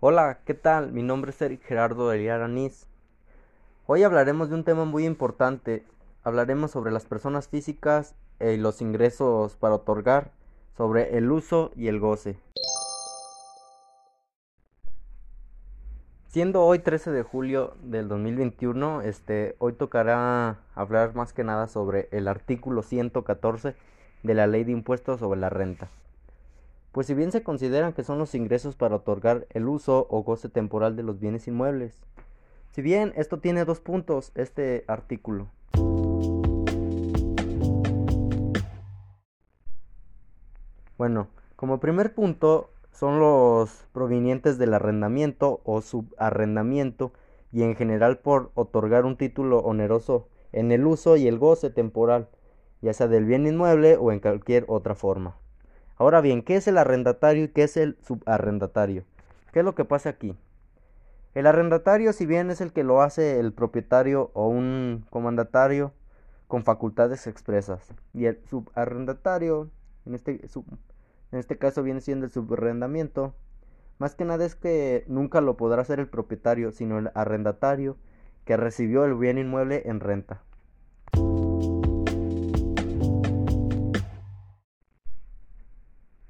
Hola, ¿qué tal? Mi nombre es Eric Gerardo Eliar Anís. Hoy hablaremos de un tema muy importante. Hablaremos sobre las personas físicas y los ingresos para otorgar, sobre el uso y el goce. Siendo hoy 13 de julio del 2021, este, hoy tocará hablar más que nada sobre el artículo 114 de la Ley de Impuestos sobre la Renta. Pues si bien se consideran que son los ingresos para otorgar el uso o goce temporal de los bienes inmuebles. Si bien esto tiene dos puntos, este artículo. Bueno, como primer punto, son los provenientes del arrendamiento o subarrendamiento y en general por otorgar un título oneroso en el uso y el goce temporal, ya sea del bien inmueble o en cualquier otra forma. Ahora bien, ¿qué es el arrendatario y qué es el subarrendatario? ¿Qué es lo que pasa aquí? El arrendatario, si bien es el que lo hace el propietario o un comandatario con facultades expresas, y el subarrendatario, en este, este caso viene siendo el subarrendamiento. Más que nada es que nunca lo podrá hacer el propietario, sino el arrendatario que recibió el bien inmueble en renta.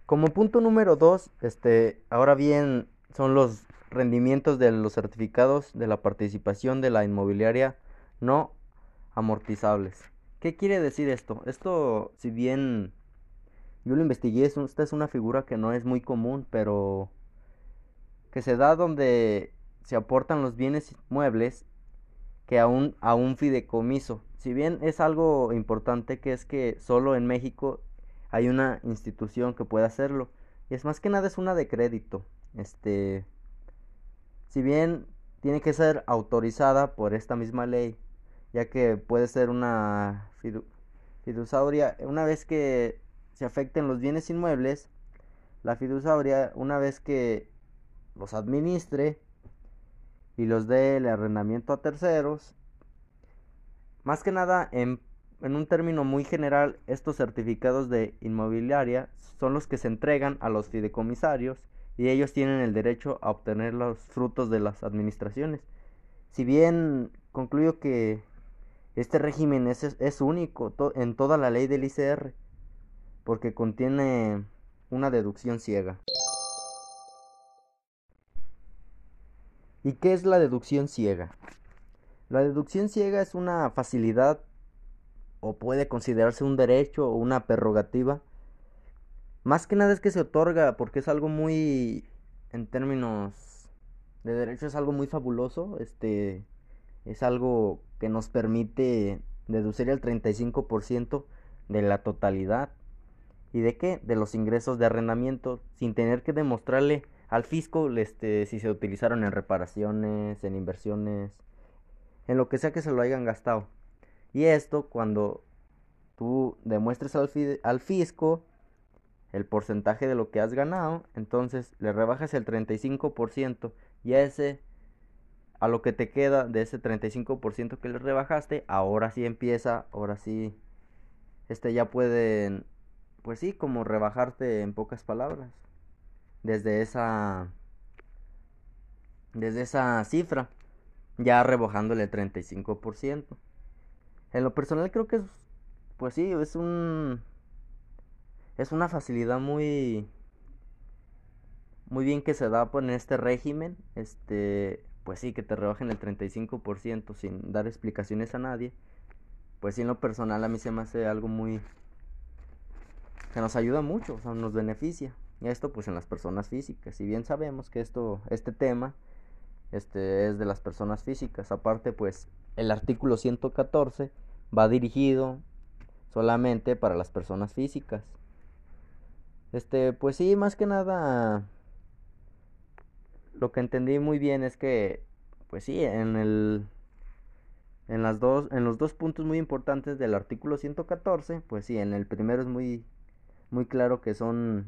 Como punto número dos, este, ahora bien, son los rendimientos de los certificados de la participación de la inmobiliaria no amortizables. ¿Qué quiere decir esto? Esto, si bien yo lo investigué, esta es una figura que no es muy común, pero que se da donde se aportan los bienes muebles que aún a un fideicomiso. Si bien es algo importante que es que solo en México hay una institución que puede hacerlo. Y es más que nada es una de crédito. Este si bien tiene que ser autorizada por esta misma ley, ya que puede ser una fiduciaria una vez que se afecten los bienes inmuebles, la fiduciaria, una vez que los administre y los dé el arrendamiento a terceros, más que nada en, en un término muy general, estos certificados de inmobiliaria son los que se entregan a los fideicomisarios y ellos tienen el derecho a obtener los frutos de las administraciones. Si bien concluyo que este régimen es, es único en toda la ley del ICR, porque contiene una deducción ciega. ¿Y qué es la deducción ciega? La deducción ciega es una facilidad o puede considerarse un derecho o una prerrogativa. Más que nada es que se otorga porque es algo muy en términos de derecho es algo muy fabuloso, este es algo que nos permite deducir el 35% de la totalidad ¿Y de qué? De los ingresos de arrendamiento, sin tener que demostrarle al fisco este, si se utilizaron en reparaciones, en inversiones, en lo que sea que se lo hayan gastado. Y esto cuando tú demuestres al, al fisco el porcentaje de lo que has ganado, entonces le rebajas el 35% y a ese a lo que te queda de ese 35% que le rebajaste, ahora sí empieza, ahora sí este ya pueden pues sí, como rebajarte en pocas palabras. Desde esa desde esa cifra, ya rebajándole el 35%. En lo personal creo que es pues sí, es un es una facilidad muy muy bien que se da pues, en este régimen, este pues sí que te rebajen el 35% sin dar explicaciones a nadie. Pues sí, en lo personal a mí se me hace algo muy que nos ayuda mucho, o sea, nos beneficia. Y esto pues en las personas físicas. Si bien sabemos que esto, este tema este, es de las personas físicas. Aparte pues el artículo 114 va dirigido solamente para las personas físicas. Este, pues sí, más que nada lo que entendí muy bien es que pues sí, en el en las dos en los dos puntos muy importantes del artículo 114, pues sí, en el primero es muy muy claro que son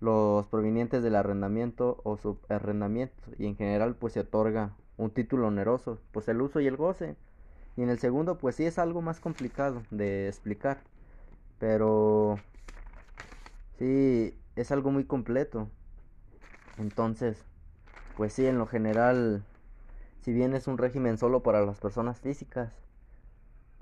los provenientes del arrendamiento o subarrendamiento y en general pues se otorga un título oneroso, pues el uso y el goce. Y en el segundo pues sí es algo más complicado de explicar. Pero sí, es algo muy completo. Entonces, pues sí, en lo general, si bien es un régimen solo para las personas físicas,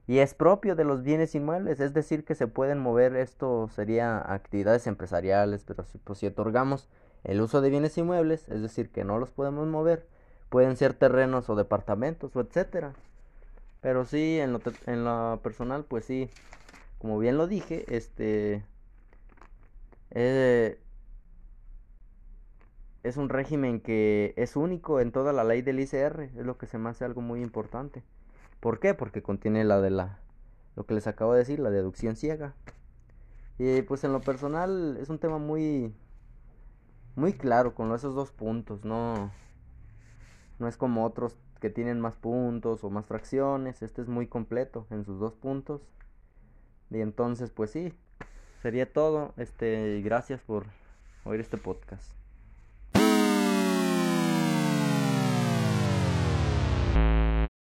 y es propio de los bienes inmuebles, es decir, que se pueden mover, esto sería actividades empresariales, pero si, pues, si otorgamos el uso de bienes inmuebles, es decir, que no los podemos mover, pueden ser terrenos o departamentos o etcétera. Pero sí, en lo, en lo personal, pues sí, como bien lo dije, este eh, es un régimen que es único en toda la ley del ICR, es lo que se me hace algo muy importante. ¿Por qué? Porque contiene la de la, lo que les acabo de decir, la deducción ciega. Y pues en lo personal es un tema muy, muy claro con esos dos puntos, no, no es como otros que tienen más puntos o más fracciones, este es muy completo en sus dos puntos. Y entonces pues sí, sería todo, este, gracias por oír este podcast.